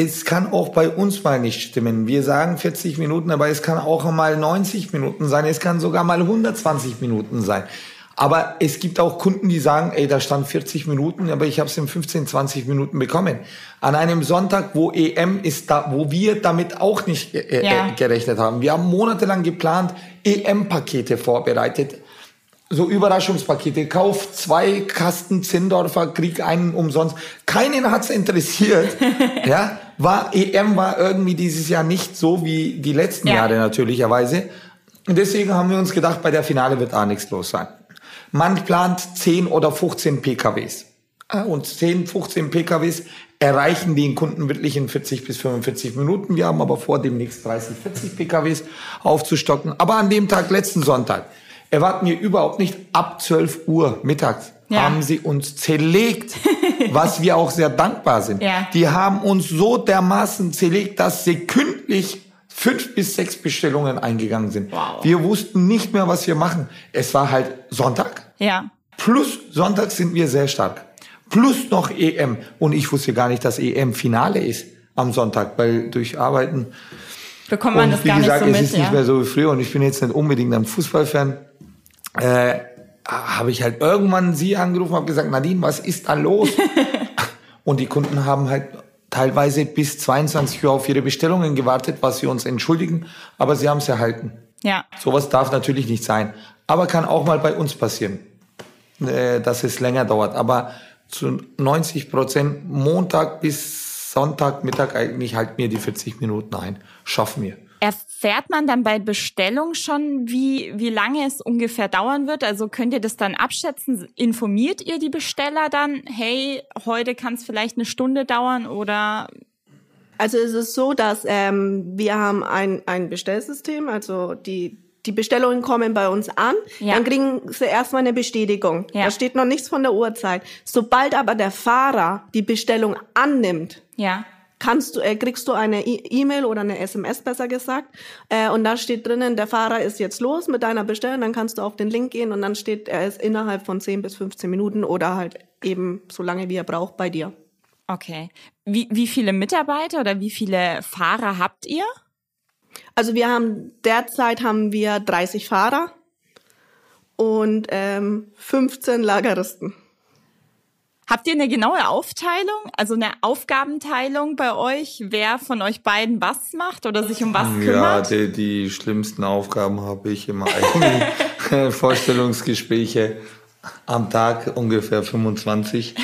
Es kann auch bei uns mal nicht stimmen. Wir sagen 40 Minuten, aber es kann auch mal 90 Minuten sein. Es kann sogar mal 120 Minuten sein. Aber es gibt auch Kunden, die sagen, ey, da stand 40 Minuten, aber ich habe es in 15, 20 Minuten bekommen. An einem Sonntag, wo EM ist, da, wo wir damit auch nicht äh, Ja. äh, gerechnet haben. Wir haben monatelang geplant, EM-Pakete vorbereitet. So Überraschungspakete. Kauf zwei Kasten Zindorfer, krieg einen umsonst. Keinen hat's interessiert. ja, war, EM war irgendwie dieses Jahr nicht so wie die letzten Ja. Jahre natürlicherweise. Und deswegen haben wir uns gedacht, bei der Finale wird auch nichts los sein. Man plant 10 oder 15 PKWs. Und 10, 15 PKWs erreichen den Kunden wirklich in 40 bis 45 Minuten. Wir haben aber vor, demnächst 30, 40 PKWs aufzustocken. Aber an dem Tag, letzten Sonntag, erwarten wir überhaupt nicht ab 12 Uhr mittags. Ja. Haben sie uns zerlegt, was wir auch sehr dankbar sind. Ja. Die haben uns so dermaßen zerlegt, dass sekündlich fünf bis sechs Bestellungen eingegangen sind. Wow. Wir wussten nicht mehr, was wir machen. Es war halt Sonntag. Ja. Plus Sonntag sind wir sehr stark. Plus noch EM. Und ich wusste gar nicht, dass EM Finale ist am Sonntag, weil durch Arbeiten. Bekommt man und das wie gar gesagt, nicht so es mit, ist nicht ja? mehr so wie früher und ich bin jetzt nicht unbedingt ein Fußballfan. Äh, habe ich halt irgendwann sie angerufen, habe gesagt, Nadine, was ist da los? und die Kunden haben halt teilweise bis 22 Uhr auf ihre Bestellungen gewartet, was wir uns entschuldigen, aber sie haben es erhalten. Ja. Sowas darf natürlich nicht sein. Aber kann auch mal bei uns passieren, äh, dass es länger dauert. Aber zu 90 Prozent Montag bis Sonntagmittag eigentlich halt mir die 40 Minuten ein. Schaffen wir. Erfährt man dann bei Bestellung schon, wie, wie lange es ungefähr dauern wird? Also könnt ihr das dann abschätzen? Informiert ihr die Besteller dann, hey, heute kann es vielleicht eine Stunde dauern oder? Also es ist so, dass ähm, wir haben ein, ein Bestellsystem, also die die Bestellungen kommen bei uns an, ja. dann kriegen sie erstmal eine Bestätigung. Ja. Da steht noch nichts von der Uhrzeit. Sobald aber der Fahrer die Bestellung annimmt, ja kannst du, äh, kriegst du eine E-Mail oder eine SMS besser gesagt äh, und da steht drinnen, der Fahrer ist jetzt los mit deiner Bestellung, dann kannst du auf den Link gehen und dann steht, er ist innerhalb von 10 bis 15 Minuten oder halt eben so lange, wie er braucht bei dir. Okay. Wie, wie viele Mitarbeiter oder wie viele Fahrer habt ihr? Also wir haben derzeit haben wir 30 Fahrer und ähm, 15 Lageristen. Habt ihr eine genaue Aufteilung, also eine Aufgabenteilung bei euch, wer von euch beiden was macht oder sich um was kümmert? Ja, die, die schlimmsten Aufgaben habe ich im eigenen Vorstellungsgespräche am Tag ungefähr 25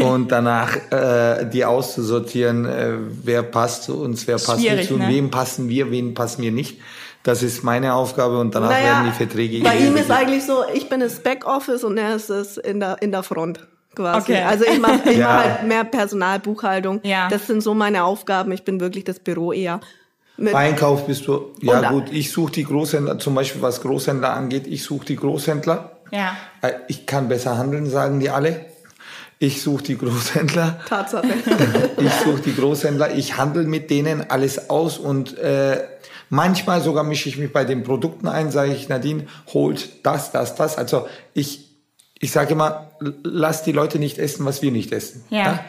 und danach äh, die auszusortieren, äh, wer passt zu uns, wer passt Schwierig, zu, ne? wem passen wir, wen passen wir nicht. Das ist meine Aufgabe und danach naja, werden die Verträge. Bei ihm ist eigentlich so, ich bin das Backoffice und er ist es in der in der Front quasi. Okay. Also ich mache ich ja. mach halt mehr Personalbuchhaltung. Ja. Das sind so meine Aufgaben. Ich bin wirklich das Büro eher. Mit Einkauf bist du. Ja gut, ich suche die Großhändler, zum Beispiel was Großhändler angeht, ich suche die Großhändler. Ja. Äh, ich kann besser handeln, sagen die alle. Ich suche die Großhändler. Tatsache. ich suche die Großhändler. Ich handle mit denen alles aus und äh, manchmal sogar mische ich mich bei den Produkten ein, sage ich, Nadine, holt das, das, das. Also ich ich sage immer, lass die Leute nicht essen, was wir nicht essen. Ja.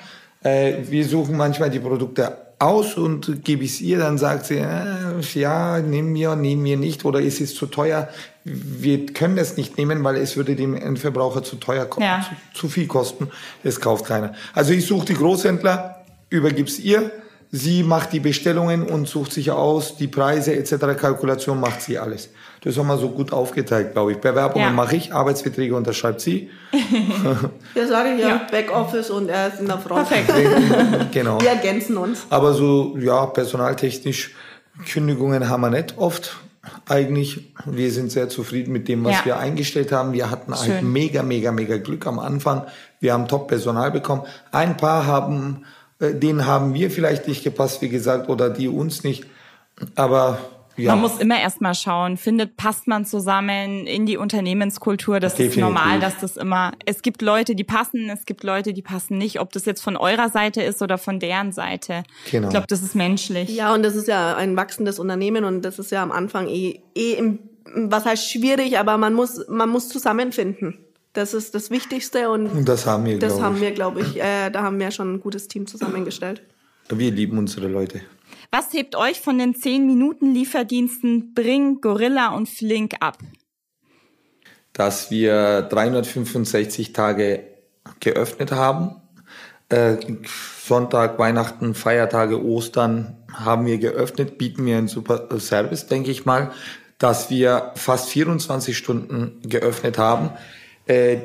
ja? Äh, wir suchen manchmal die Produkte aus und gebe ich es ihr, dann sagt sie, äh, ja, nimm mir, nimm mir nicht oder es ist zu teuer. Wir können das nicht nehmen, weil es würde dem Endverbraucher zu teuer ja. zu, zu viel kosten. Es kauft keiner. Also ich suche die Großhändler, übergib's ihr, sie macht die Bestellungen und sucht sich aus, die Preise etc. Kalkulation macht sie alles. Das haben wir so gut aufgeteilt, glaube ich. Bewerbungen ja. mache ich, Arbeitsverträge unterschreibt sie. ja, sage ich ja, ja, Backoffice und er ist in der Front. Perfekt. genau. Wir ergänzen uns. Aber so, ja, personaltechnisch, Kündigungen haben wir nicht oft. Eigentlich, wir sind sehr zufrieden mit dem, was ja. wir eingestellt haben. Wir hatten Schön. halt mega, mega, mega Glück am Anfang. Wir haben Top-Personal bekommen. Ein paar haben, äh, denen haben wir vielleicht nicht gepasst, wie gesagt, oder die uns nicht. Aber ja. Man muss immer erstmal schauen, findet, passt man zusammen in die Unternehmenskultur. Das Definitiv. ist normal, dass das immer, es gibt Leute, die passen, es gibt Leute, die passen nicht, ob das jetzt von eurer Seite ist oder von deren Seite. Genau. Ich glaube, das ist menschlich. Ja, und das ist ja ein wachsendes Unternehmen und das ist ja am Anfang eh, eh im, was heißt schwierig, aber man muss, man muss zusammenfinden. Das ist das Wichtigste und, und das haben wir, das haben wir, glaube ich, äh, da haben wir schon ein gutes Team zusammengestellt. Wir lieben unsere Leute. Was hebt euch von den 10 Minuten Lieferdiensten Bring, Gorilla und Flink ab? Dass wir 365 Tage geöffnet haben. Äh, Sonntag, Weihnachten, Feiertage, Ostern haben wir geöffnet, bieten wir einen super Service, denke ich mal, dass wir fast 24 Stunden geöffnet haben. Äh,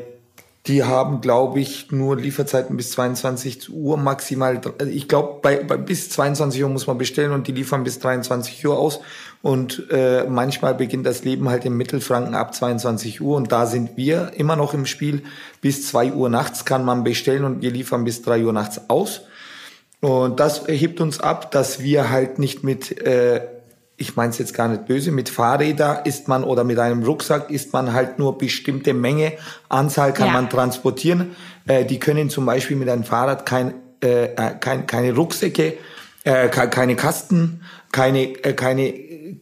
die haben, glaube ich, nur Lieferzeiten bis 22 Uhr maximal. Ich glaube, bei, bei bis 22 Uhr muss man bestellen und die liefern bis 23 Uhr aus. Und äh, manchmal beginnt das Leben halt im Mittelfranken ab 22 Uhr und da sind wir immer noch im Spiel. Bis 2 Uhr nachts kann man bestellen und wir liefern bis 3 Uhr nachts aus. Und das hebt uns ab, dass wir halt nicht mit äh, ich meine es jetzt gar nicht böse, mit Fahrräder ist man oder mit einem Rucksack ist man halt nur bestimmte Menge, Anzahl kann ja. man transportieren. Äh, die können zum Beispiel mit einem Fahrrad kein, äh, äh kein, keine Rucksäcke, äh, keine Kasten, keine, äh, keine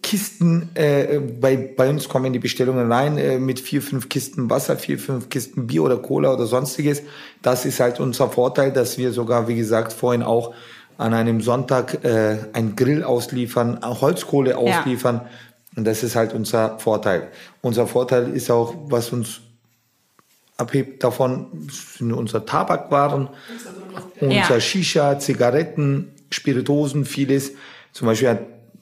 Kisten. Äh, bei, bei uns kommen die Bestellungen rein äh, mit vier, fünf Kisten Wasser, vier, fünf Kisten Bier oder Cola oder sonstiges. Das ist halt unser Vorteil, dass wir sogar, wie gesagt, vorhin auch an einem Sonntag äh, ein Grill ausliefern, Holzkohle ausliefern. Ja. Und das ist halt unser Vorteil. Unser Vorteil ist auch, was uns abhebt davon, sind unser Tabakwaren, ja. unser Shisha, Zigaretten, Spiritosen, vieles. Zum Beispiel,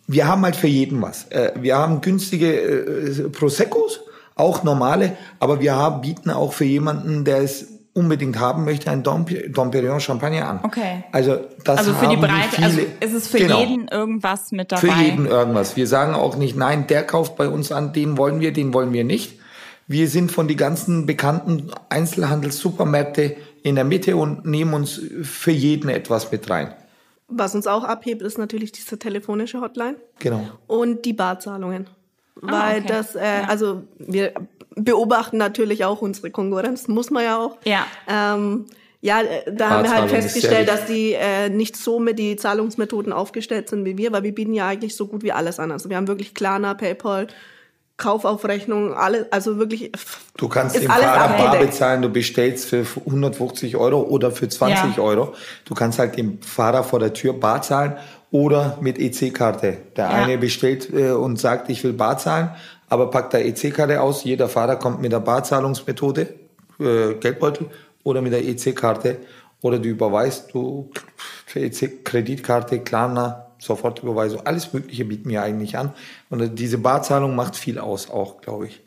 wir haben halt für jeden was. Äh, wir haben günstige äh, Proseccos, auch normale, aber wir haben, bieten auch für jemanden, der ist unbedingt haben möchte, ein Dom, Dom Perignon Champagner an. Okay. Also das Also für die Breite, viele, also ist es für Genau. jeden irgendwas mit dabei? Für jeden irgendwas. Wir sagen auch nicht, nein, der kauft bei uns an, den wollen wir, den wollen wir nicht. Wir sind von den ganzen bekannten Einzelhandelssupermärkte in der Mitte und nehmen uns für jeden etwas mit rein. Was uns auch abhebt, ist natürlich diese telefonische Hotline Genau. und die Barzahlungen. Weil Ah, okay. das, äh, also wir beobachten natürlich auch unsere Konkurrenz, muss man ja auch. Ja. Ähm, ja, äh, da haben wir halt festgestellt, dass die äh, nicht so mit die Zahlungsmethoden aufgestellt sind wie wir, weil wir bieten ja eigentlich so gut wie alles an. Also wir haben wirklich Klarna, PayPal, Kaufaufrechnung, alles, also wirklich. Du kannst ist im alles Fahrer bar bezahlen, du bestellst für 150 Euro oder für 20 Ja. Euro. Du kannst halt dem Fahrer vor der Tür bar zahlen oder mit EC-Karte. Der Ja. eine bestellt äh, und sagt, ich will bar zahlen, aber packt da EC-Karte aus. Jeder Fahrer kommt mit der Barzahlungsmethode, äh, Geldbeutel oder mit der EC-Karte oder du überweist, du für EC-Kreditkarte, Klarna, Sofortüberweisung, alles Mögliche bieten wir eigentlich an. Und diese Barzahlung macht viel aus auch, glaube ich.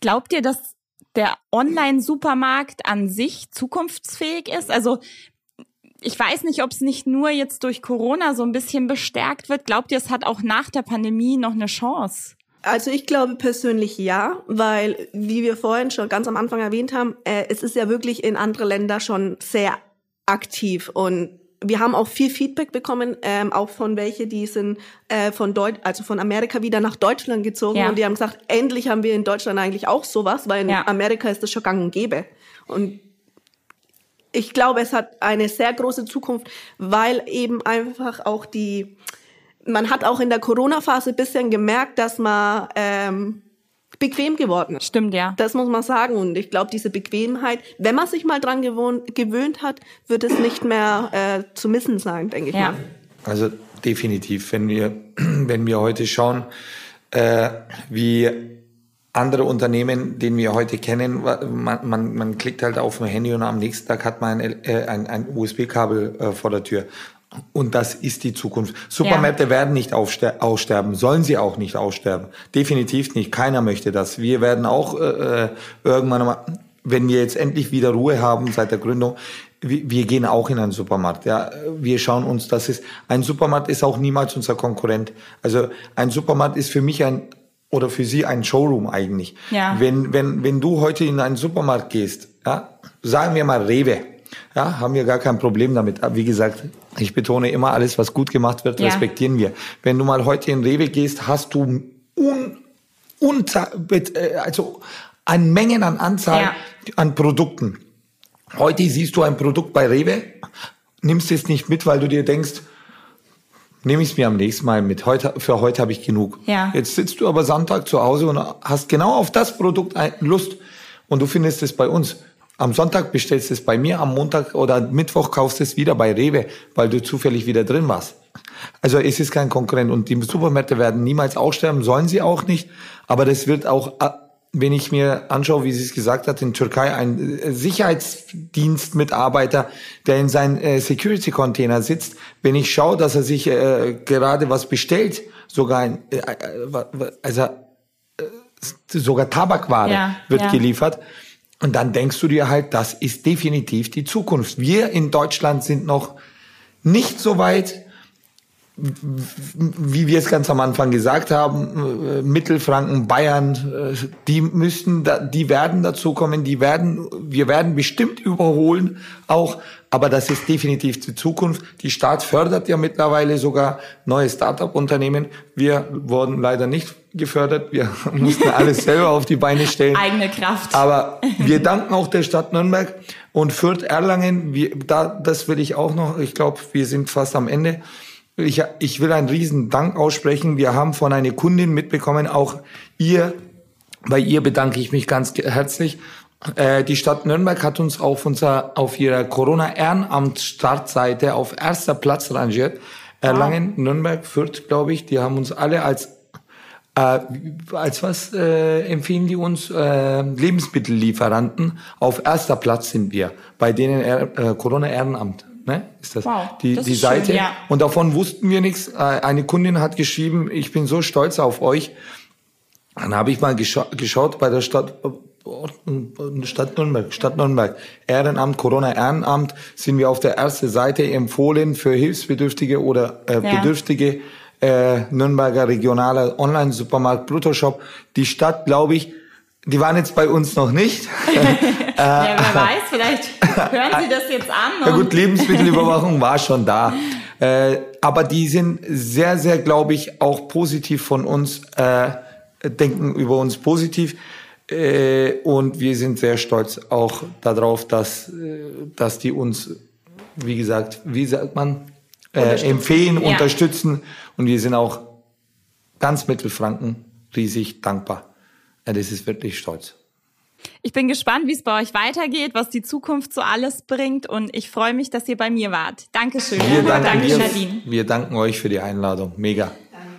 Glaubt ihr, dass der Online-Supermarkt an sich zukunftsfähig ist? Also ich weiß nicht, ob es nicht nur jetzt durch Corona so ein bisschen bestärkt wird. Glaubt ihr, es hat auch nach der Pandemie noch eine Chance? Also ich glaube persönlich ja, weil, wie wir vorhin schon ganz am Anfang erwähnt haben, äh, es ist ja wirklich in andere Länder schon sehr aktiv und wir haben auch viel Feedback bekommen, ähm, auch von welche, die sind äh, von Deut also von Amerika wieder nach Deutschland gezogen Ja. und die haben gesagt, endlich haben wir in Deutschland eigentlich auch sowas, weil in Ja. Amerika ist das schon gang und gäbe. Und ich glaube, es hat eine sehr große Zukunft, weil eben einfach auch die, man hat auch in der Corona-Phase ein bisschen gemerkt, dass man ähm, bequem geworden ist. Stimmt, ja. Das muss man sagen. Und ich glaube, diese Bequemheit, wenn man sich mal dran gewohnt, gewöhnt hat, wird es nicht mehr äh, zu missen sein, denke ich Ja. mal. Also definitiv, wenn wir, wenn wir heute schauen, äh, wie andere Unternehmen, den wir heute kennen, man, man, man klickt halt auf ein Handy und am nächsten Tag hat man ein, äh, ein, ein USB-Kabel äh, vor der Tür. Und das ist die Zukunft. Supermärkte werden nicht aussterben, sollen sie auch nicht aussterben. Definitiv nicht. Keiner möchte das. Wir werden auch äh, äh, irgendwann mal, wenn wir jetzt endlich wieder Ruhe haben seit der Gründung, wir, wir gehen auch in einen Supermarkt. Ja, wir schauen uns, das ist ein Supermarkt ist auch niemals unser Konkurrent. Also ein Supermarkt ist für mich ein oder für Sie ein Showroom eigentlich. Ja. Wenn wenn wenn du heute in einen Supermarkt gehst, ja, sagen wir mal Rewe, ja, haben wir gar kein Problem damit. Aber wie gesagt, ich betone immer, alles, was gut gemacht wird, Ja. respektieren wir. Wenn du mal heute in Rewe gehst, hast du un, unter, äh, also an Mengen an Anzahl Ja. an Produkten. Heute siehst du ein Produkt bei Rewe, nimmst es nicht mit, weil du dir denkst, nehme ich es mir am nächsten Mal mit. Heute, für heute habe ich genug. Ja. Jetzt sitzt du aber Sonntag zu Hause und hast genau auf das Produkt Lust und du findest es bei uns. Am Sonntag bestellst du es bei mir, am Montag oder Mittwoch kaufst du es wieder bei Rewe, weil du zufällig wieder drin warst. Also es ist kein Konkurrent und die Supermärkte werden niemals aussterben, sollen sie auch nicht. Aber das wird auch, äh, wenn ich mir anschaue, wie sie es gesagt hat, in Türkei ein äh, Sicherheitsdienstmitarbeiter, der in seinem äh, Security-Container sitzt, wenn ich schaue, dass er sich äh, gerade was bestellt, sogar ein, äh, also sogar Tabakware Ja, wird ja. geliefert. Und dann denkst du dir halt, das ist definitiv die Zukunft. Wir in Deutschland sind noch nicht so weit, wie wir es ganz am Anfang gesagt haben, äh, Mittelfranken, Bayern, äh, die müssen, die werden dazu kommen, die werden, wir werden bestimmt überholen auch, aber das ist definitiv die Zukunft. Die Staat fördert ja mittlerweile sogar neue Start-up-Unternehmen. Wir wurden leider nicht gefördert, wir mussten alles selber auf die Beine stellen. Eigene Kraft. Aber wir danken auch der Stadt Nürnberg und Fürth Erlangen. Wir, da, das will ich auch noch. Ich glaube, wir sind fast am Ende. Ich, ich will einen riesen Dank aussprechen. Wir haben von einer Kundin mitbekommen, auch ihr, bei ihr bedanke ich mich ganz herzlich. Äh, die Stadt Nürnberg hat uns auf unserer, auf ihrer Corona-Ehrenamt-Startseite auf erster Platz rangiert. Erlangen, Nürnberg, Fürth, glaube ich, die haben uns alle als äh, als was äh, empfehlen die uns? Äh, Lebensmittellieferanten. Auf erster Platz sind wir bei denen äh, Corona Ehrenamt. Ne? Ist das Wow, die, das die ist schön, Seite? ja. Und davon wussten wir nichts. Äh, eine Kundin hat geschrieben, ich bin so stolz auf euch. Dann habe ich mal gescha geschaut bei der Stadt, Stadt Nürnberg, Stadt Nürnberg. Ehrenamt, Corona-Ehrenamt sind wir auf der ersten Seite empfohlen für Hilfsbedürftige oder äh, ja. Bedürftige. Äh, Nürnberger regionaler Online-Supermarkt Bruttoshop. Die Stadt, glaube ich, die waren jetzt bei uns noch nicht. ja, wer weiß, vielleicht hören Sie das jetzt an. Ja gut, Lebensmittelüberwachung war schon da. Äh, aber die sind sehr, sehr, glaube ich, auch positiv von uns, äh, denken über uns positiv. Äh, und wir sind sehr stolz auch darauf, dass, äh, dass die uns, wie gesagt, wie sagt man, äh, empfehlen, ja. unterstützen. Und wir sind auch ganz Mittelfranken riesig dankbar. Ja, das ist wirklich stolz. Ich bin gespannt, wie es bei euch weitergeht, was die Zukunft so alles bringt und ich freue mich, dass ihr bei mir wart. Dankeschön. Wir danken, Danke, wir, wir danken euch für die Einladung. Mega.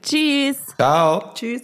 Tschüss. Ciao. Tschüss.